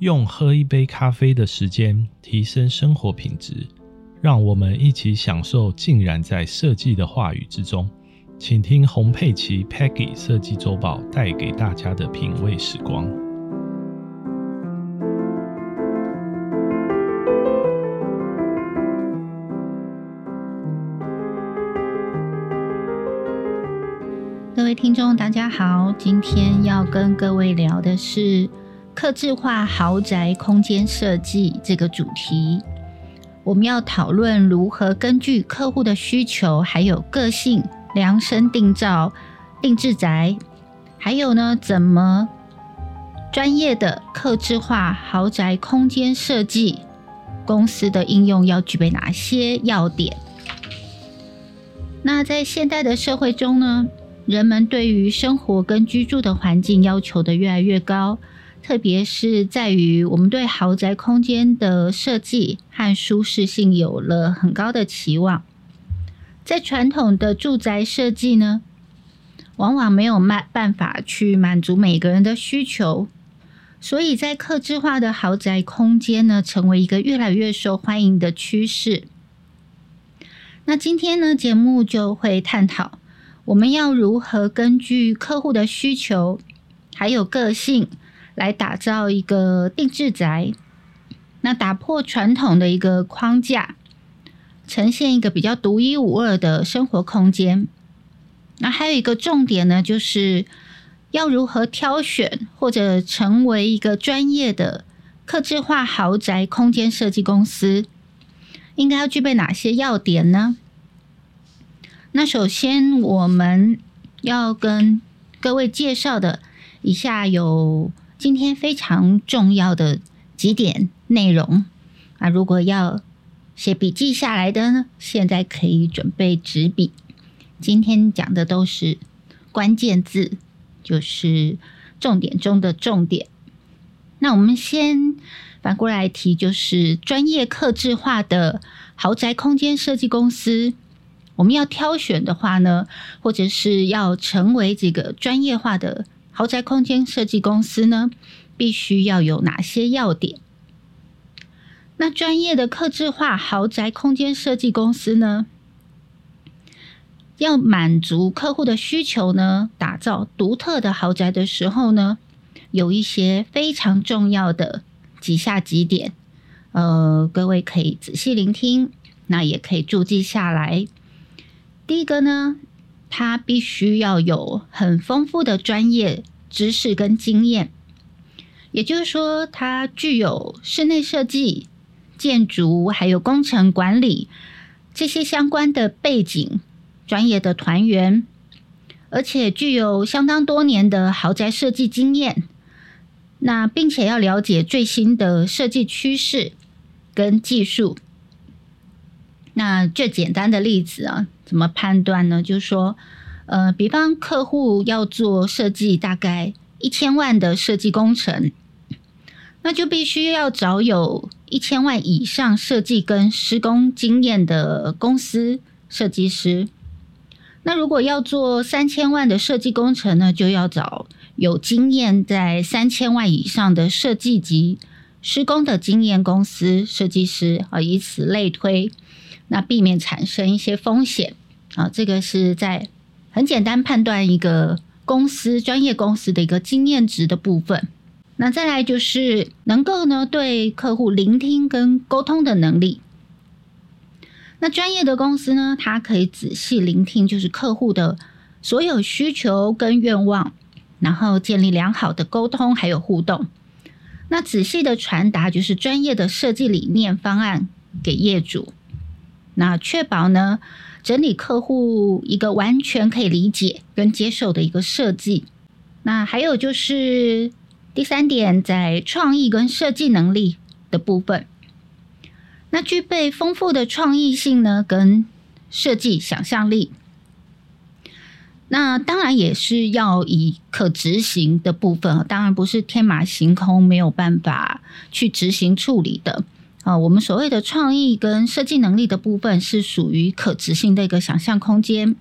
用喝一杯咖啡的时间提升生活品质，让我们一起享受浸染在设计的话语之中。请听洪佩奇 Peggy 设计周报带给大家的品味时光。各位听众，大家好，今天要跟各位聊的是。克制化豪宅空间设计这个主题，我们要讨论如何根据客户的需求还有个性量身定造定制宅，还有呢，怎么专业的克制化豪宅空间设计公司的应用要具备哪些要点？那在现代的社会中呢，人们对于生活跟居住的环境要求的越来越高。特别是在于我们对豪宅空间的设计和舒适性有了很高的期望，在传统的住宅设计呢，往往没有办办法去满足每个人的需求，所以在客制化的豪宅空间呢，成为一个越来越受欢迎的趋势。那今天呢，节目就会探讨我们要如何根据客户的需求还有个性。来打造一个定制宅，那打破传统的一个框架，呈现一个比较独一无二的生活空间。那还有一个重点呢，就是要如何挑选或者成为一个专业的客制化豪宅空间设计公司，应该要具备哪些要点呢？那首先我们要跟各位介绍的以下有。今天非常重要的几点内容啊，如果要写笔记下来的呢，现在可以准备纸笔。今天讲的都是关键字，就是重点中的重点。那我们先反过来提，就是专业客制化的豪宅空间设计公司，我们要挑选的话呢，或者是要成为这个专业化的。豪宅空间设计公司呢，必须要有哪些要点？那专业的客制化豪宅空间设计公司呢，要满足客户的需求呢，打造独特的豪宅的时候呢，有一些非常重要的几下几点，呃，各位可以仔细聆听，那也可以注记下来。第一个呢。他必须要有很丰富的专业知识跟经验，也就是说，他具有室内设计、建筑还有工程管理这些相关的背景，专业的团员，而且具有相当多年的豪宅设计经验。那并且要了解最新的设计趋势跟技术。那最简单的例子啊。怎么判断呢？就是说，呃，比方客户要做设计，大概一千万的设计工程，那就必须要找有一千万以上设计跟施工经验的公司设计师。那如果要做三千万的设计工程呢，就要找有经验在三千万以上的设计及施工的经验公司设计师啊，以此类推。那避免产生一些风险啊，这个是在很简单判断一个公司专业公司的一个经验值的部分。那再来就是能够呢对客户聆听跟沟通的能力。那专业的公司呢，它可以仔细聆听，就是客户的所有需求跟愿望，然后建立良好的沟通还有互动。那仔细的传达就是专业的设计理念方案给业主。那确保呢，整理客户一个完全可以理解跟接受的一个设计。那还有就是第三点，在创意跟设计能力的部分，那具备丰富的创意性呢，跟设计想象力。那当然也是要以可执行的部分，当然不是天马行空没有办法去执行处理的。啊，我们所谓的创意跟设计能力的部分是属于可执行的一个想象空间，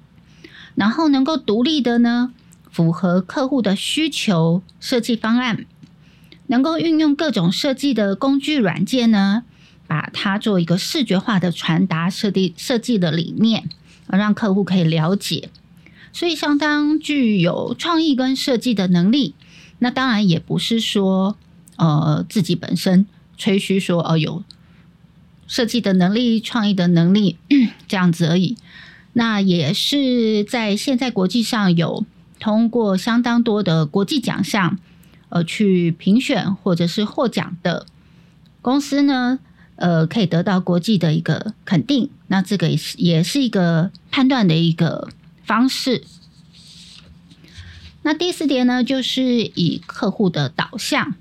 然后能够独立的呢，符合客户的需求设计方案，能够运用各种设计的工具软件呢，把它做一个视觉化的传达设计设计的理念，让客户可以了解。所以相当具有创意跟设计的能力。那当然也不是说呃自己本身吹嘘说哦有设计的能力、创意的能力 这样子而已。那也是在现在国际上有通过相当多的国际奖项。呃，去评选或者是获奖的公司呢，呃，可以得到国际的一个肯定。那这个也是也是一个判断的一个方式。那第四点呢，就是以客户的导向。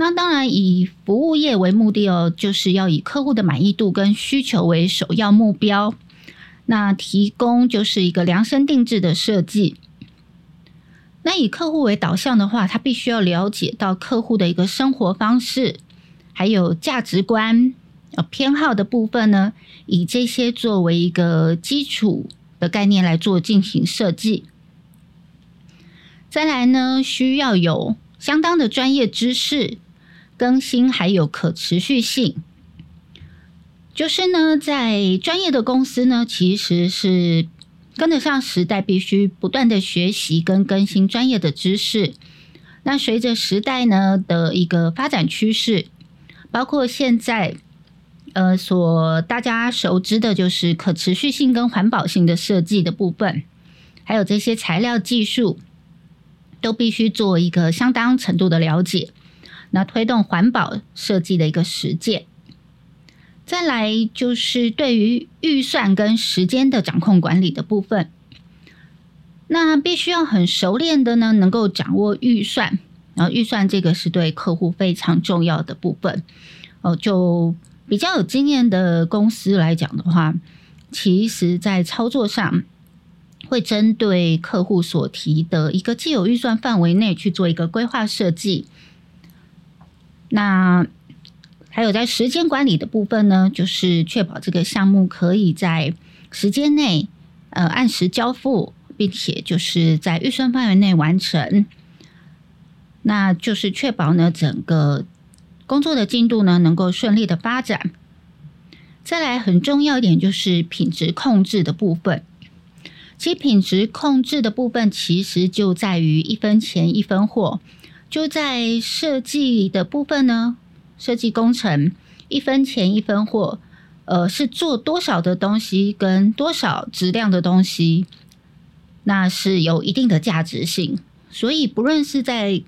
那当然以服务业为目的哦，就是要以客户的满意度跟需求为首要目标。那提供就是一个量身定制的设计。那以客户为导向的话，他必须要了解到客户的一个生活方式，还有价值观、呃偏好的部分呢，以这些作为一个基础的概念来做进行设计。再来呢，需要有相当的专业知识、更新还有可持续性。就是呢，在专业的公司呢，其实是。跟得上时代，必须不断的学习跟更新专业的知识。那随着时代呢的一个发展趋势，包括现在呃所大家熟知的就是可持续性跟环保性的设计的部分，还有这些材料技术，都必须做一个相当程度的了解，那推动环保设计的一个实践。再来就是对于预算跟时间的掌控管理的部分，那必须要很熟练的呢，能够掌握预算，然后预算这个是对客户非常重要的部分。哦，就比较有经验的公司来讲的话，其实在操作上会针对客户所提的一个既有预算范围内去做一个规划设计。那还有在时间管理的部分呢，就是确保这个项目可以在时间内，呃，按时交付，并且就是在预算范围内完成。那就是确保呢整个工作的进度呢能够顺利的发展。再来很重要一点就是品质控制的部分。其实品质控制的部分其实就在于一分钱一分货，就在设计的部分呢。设计工程一分钱一分货，呃，是做多少的东西跟多少质量的东西，那是有一定的价值性。所以，不论是在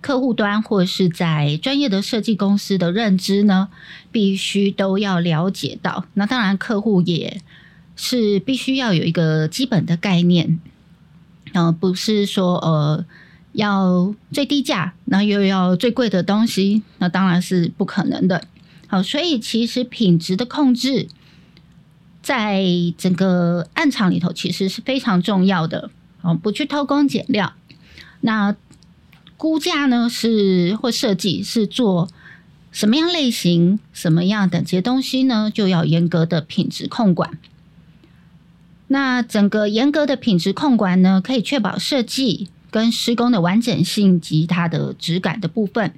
客户端或是在专业的设计公司的认知呢，必须都要了解到。那当然，客户也是必须要有一个基本的概念，呃，不是说呃。要最低价，那又要最贵的东西，那当然是不可能的。好，所以其实品质的控制，在整个暗场里头其实是非常重要的。哦，不去偷工减料。那估价呢，是或设计是做什么样类型、什么样等级东西呢？就要严格的品质控管。那整个严格的品质控管呢，可以确保设计。跟施工的完整性及它的质感的部分，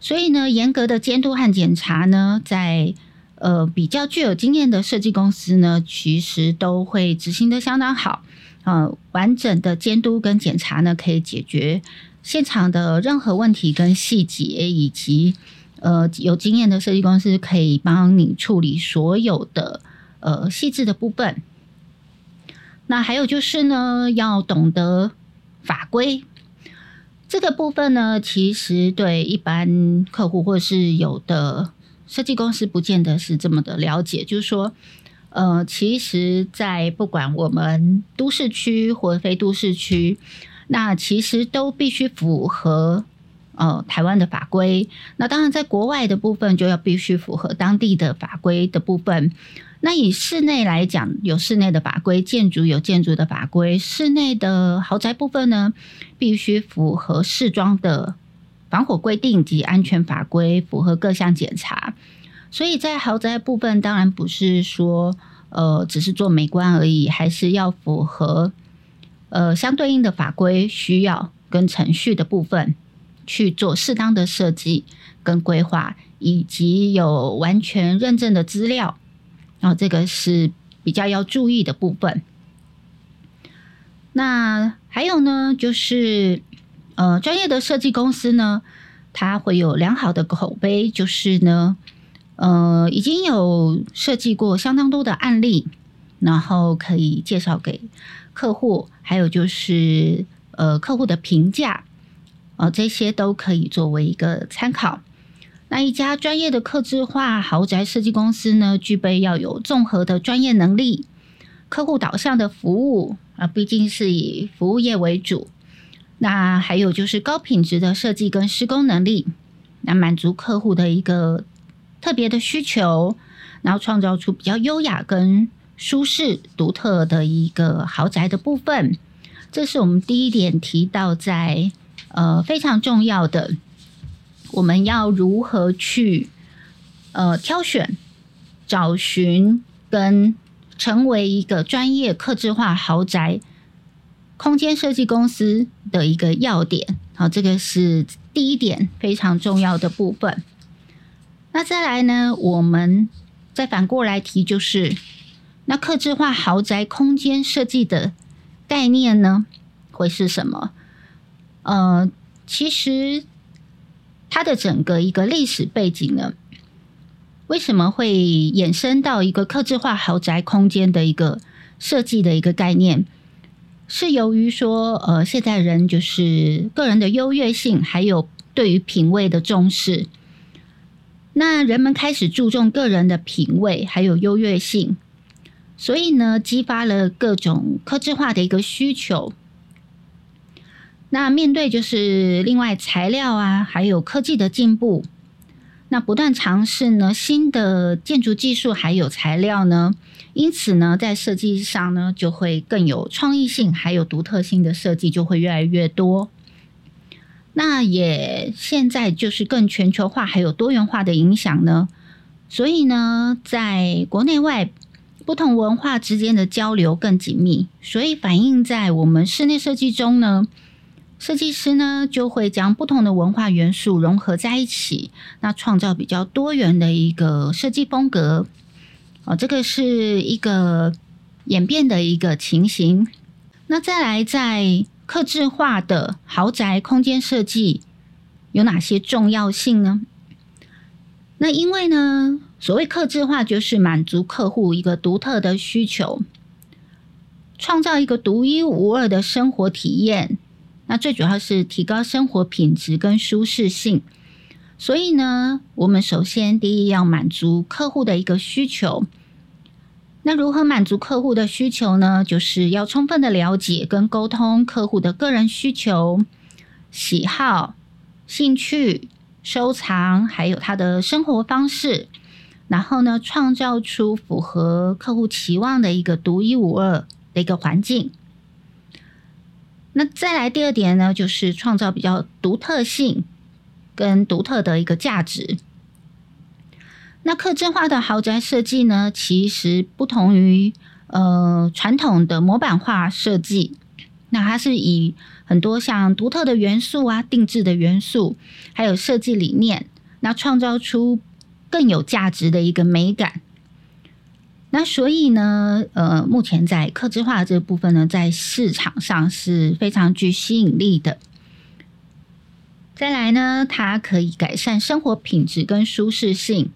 所以呢，严格的监督和检查呢，在呃比较具有经验的设计公司呢，其实都会执行的相当好。呃，完整的监督跟检查呢，可以解决现场的任何问题跟细节，以及呃有经验的设计公司可以帮你处理所有的呃细致的部分。那还有就是呢，要懂得。法规这个部分呢，其实对一般客户或是有的设计公司，不见得是这么的了解。就是说，呃，其实，在不管我们都市区或非都市区，那其实都必须符合呃台湾的法规。那当然，在国外的部分，就要必须符合当地的法规的部分。那以室内来讲，有室内的法规；建筑有建筑的法规。室内的豪宅部分呢，必须符合市装的防火规定及安全法规，符合各项检查。所以在豪宅部分，当然不是说呃只是做美观而已，还是要符合呃相对应的法规需要跟程序的部分，去做适当的设计跟规划，以及有完全认证的资料，然后这个是比较要注意的部分。那还有呢，就是呃，专业的设计公司呢，它会有良好的口碑，就是呢，呃，已经有设计过相当多的案例，然后可以介绍给客户，还有就是呃，客户的评价，呃，这些都可以作为一个参考。那一家专业的客制化豪宅设计公司呢，具备要有综合的专业能力。客户导向的服务啊，毕竟是以服务业为主。那还有就是高品质的设计跟施工能力，那满足客户的一个特别的需求，然后创造出比较优雅跟舒适、独特的一个豪宅的部分。这是我们第一点提到在呃非常重要的，我们要如何去呃挑选、找寻跟。成为一个专业客制化豪宅空间设计公司的一个要点，好，这个是第一点非常重要的部分。那再来呢，我们再反过来提，就是那客制化豪宅空间设计的概念呢，会是什么？呃，其实它的整个一个历史背景呢？为什么会衍生到一个客制化豪宅空间的一个设计的一个概念？是由于说，呃，现在人就是个人的优越性，还有对于品味的重视。那人们开始注重个人的品味还有优越性，所以呢，激发了各种客制化的一个需求。那面对就是另外材料啊，还有科技的进步。那不断尝试呢新的建筑技术还有材料呢，因此呢在设计上呢就会更有创意性，还有独特性的设计就会越来越多。那也现在就是更全球化还有多元化的影响呢，所以呢在国内外不同文化之间的交流更紧密，所以反映在我们室内设计中呢。设计师呢，就会将不同的文化元素融合在一起，那创造比较多元的一个设计风格。哦，这个是一个演变的一个情形。那再来，在克制化的豪宅空间设计有哪些重要性呢？那因为呢，所谓克制化，就是满足客户一个独特的需求，创造一个独一无二的生活体验。那最主要是提高生活品质跟舒适性，所以呢，我们首先第一要满足客户的一个需求。那如何满足客户的需求呢？就是要充分的了解跟沟通客户的个人需求、喜好、兴趣、收藏，还有他的生活方式，然后呢，创造出符合客户期望的一个独一无二的一个环境。那再来第二点呢，就是创造比较独特性跟独特的一个价值。那客制化的豪宅设计呢，其实不同于呃传统的模板化设计，那它是以很多像独特的元素啊、定制的元素，还有设计理念，那创造出更有价值的一个美感。那所以呢，呃，目前在客制化这部分呢，在市场上是非常具吸引力的。再来呢，它可以改善生活品质跟舒适性。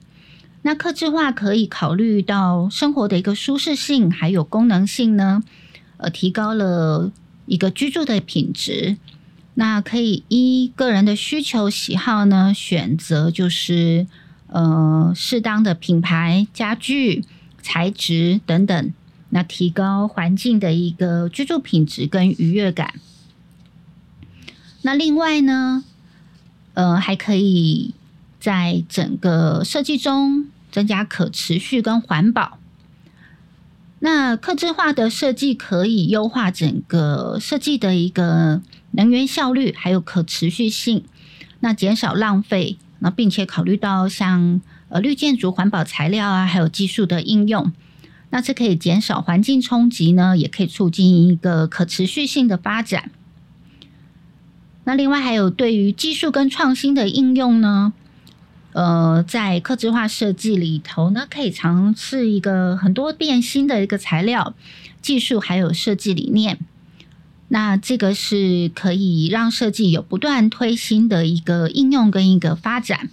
那客制化可以考虑到生活的一个舒适性，还有功能性呢，呃，提高了一个居住的品质。那可以依个人的需求喜好呢，选择就是呃适当的品牌家具。材质等等，那提高环境的一个居住品质跟愉悦感。那另外呢，呃，还可以在整个设计中增加可持续跟环保。那客制化的设计可以优化整个设计的一个能源效率，还有可持续性，那减少浪费，那并且考虑到像。呃，绿建筑、环保材料啊，还有技术的应用，那这可以减少环境冲击呢，也可以促进一个可持续性的发展。那另外还有对于技术跟创新的应用呢？呃，在客制化设计里头呢，可以尝试一个很多变新的一个材料、技术还有设计理念。那这个是可以让设计有不断推新的一个应用跟一个发展。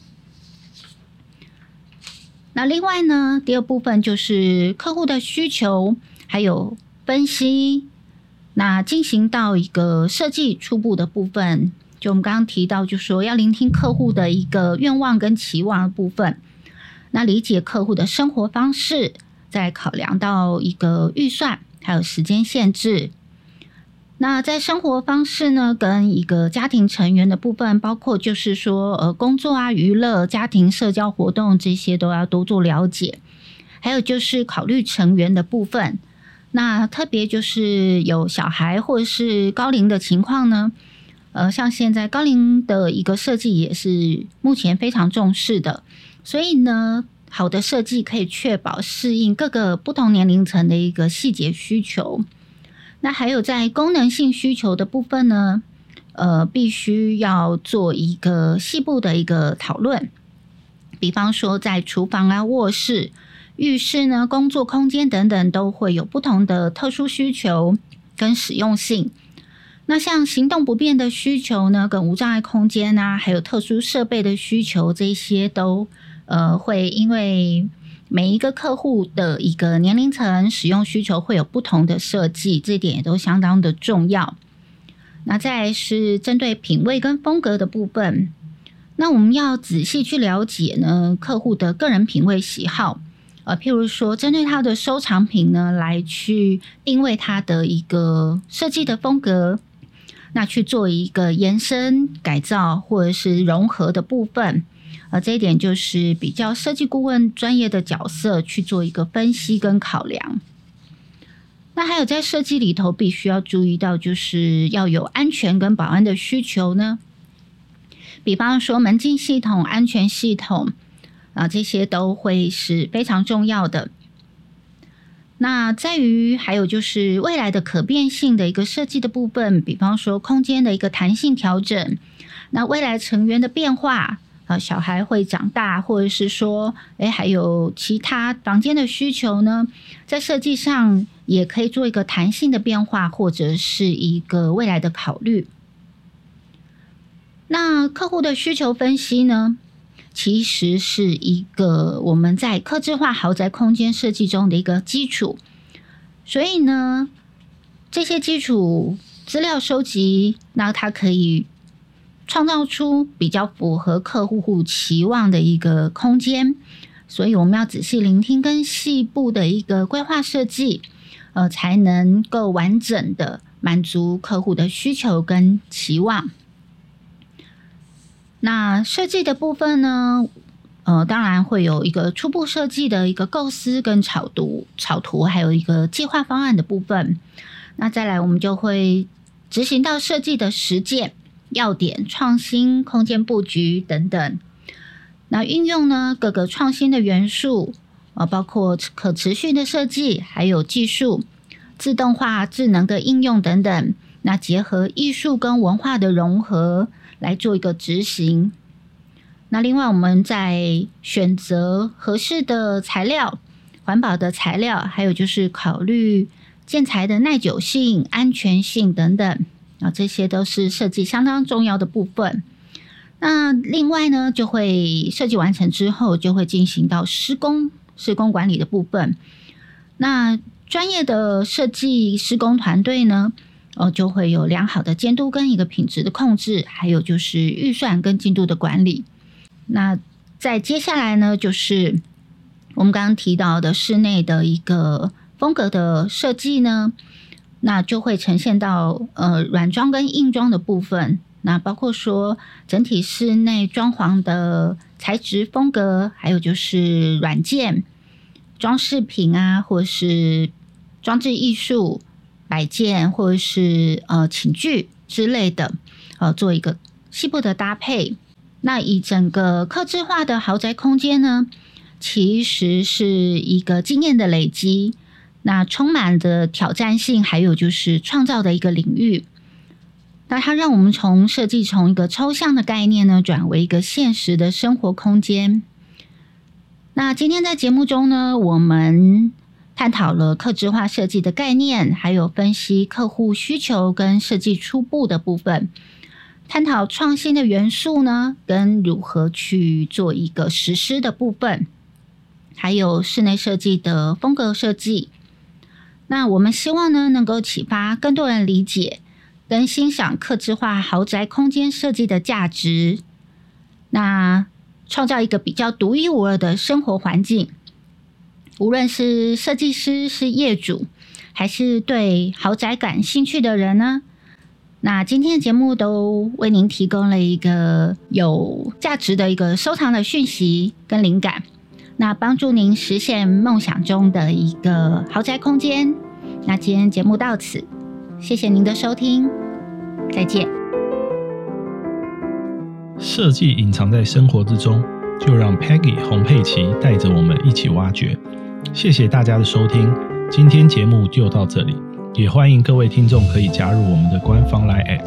那另外呢，第二部分就是客户的需求还有分析，那进行到一个设计初步的部分。就我们刚刚提到，就说要聆听客户的一个愿望跟期望的部分，那理解客户的生活方式，再考量到一个预算还有时间限制。那在生活方式呢，跟一个家庭成员的部分，包括就是说呃工作啊、娱乐、家庭社交活动这些都要多做了解。还有就是考虑成员的部分，那特别就是有小孩或者是高龄的情况呢。呃，像现在高龄的一个设计也是目前非常重视的，所以呢，好的设计可以确保适应各个不同年龄层的一个细节需求。那还有在功能性需求的部分呢，呃，必须要做一个细部的一个讨论。比方说，在厨房啊、卧室、浴室呢、工作空间等等，都会有不同的特殊需求跟实用性。那像行动不便的需求呢，跟无障碍空间啊，还有特殊设备的需求，这些都呃会因为每一个客户的一个年龄层使用需求会有不同的设计，这点也都相当的重要。那再是针对品味跟风格的部分，那我们要仔细去了解呢客户的个人品味喜好，呃，譬如说针对他的收藏品呢，来去定位他的一个设计的风格。那去做一个延伸改造或者是融合的部分，呃，这一点就是比较设计顾问专业的角色去做一个分析跟考量。那还有在设计里头必须要注意到，就是要有安全跟保安的需求呢。比方说门禁系统、安全系统啊，这些都会是非常重要的。那在于还有就是未来的可变性的一个设计的部分，比方说空间的一个弹性调整，那未来成员的变化啊，小孩会长大，或者是说，诶，还有其他房间的需求呢，在设计上也可以做一个弹性的变化，或者是一个未来的考虑。那客户的需求分析呢？其实是一个我们在客制化豪宅空间设计中的一个基础，所以呢，这些基础资料收集，那它可以创造出比较符合客户户期望的一个空间，所以我们要仔细聆听跟细部的一个规划设计，呃，才能够完整的满足客户的需求跟期望。那设计的部分呢？呃，当然会有一个初步设计的一个构思跟草图、草图，还有一个计划方案的部分。那再来，我们就会执行到设计的实践要点、创新、空间布局等等。那运用呢各个创新的元素啊，包括可持续的设计，还有技术、自动化、智能的应用等等。那结合艺术跟文化的融合。来做一个执行。那另外，我们在选择合适的材料、环保的材料，还有就是考虑建材的耐久性、安全性等等啊，这些都是设计相当重要的部分。那另外呢，就会设计完成之后，就会进行到施工、施工管理的部分。那专业的设计施工团队呢？哦，就会有良好的监督跟一个品质的控制，还有就是预算跟进度的管理。那在接下来呢，就是我们刚刚提到的室内的一个风格的设计呢，那就会呈现到呃软装跟硬装的部分。那包括说整体室内装潢的材质风格，还有就是软件、装饰品啊，或是装置艺术。摆件或者是呃寝具之类的，呃，做一个细部的搭配。那以整个客制化的豪宅空间呢，其实是一个经验的累积，那充满着挑战性，还有就是创造的一个领域。那它让我们从设计从一个抽象的概念呢，转为一个现实的生活空间。那今天在节目中呢，我们探讨了客制化设计的概念，还有分析客户需求跟设计初步的部分，探讨创新的元素呢，跟如何去做一个实施的部分，还有室内设计的风格设计。那我们希望呢，能够启发更多人理解跟欣赏客制化豪宅空间设计的价值。那创造一个比较独一无二的生活环境，无论是设计师、是业主，还是对豪宅感兴趣的人呢？那今天的节目都为您提供了一个有价值的一个收藏的讯息跟灵感。那帮助您实现梦想中的一个豪宅空间。那今天节目到此，谢谢您的收听，再见。设计隐藏在生活之中，就让 Peggy 洪佩奇带着我们一起挖掘。谢谢大家的收听，今天节目就到这里，也欢迎各位听众可以加入我们的官方 Line at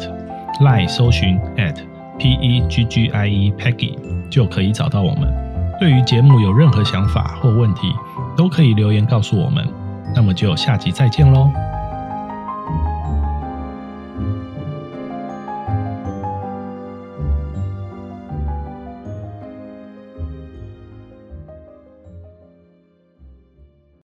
Line 搜寻 at P E G G I E Peggy 就可以找到我们。对于节目有任何想法或问题，都可以留言告诉我们。那么就下集再见喽。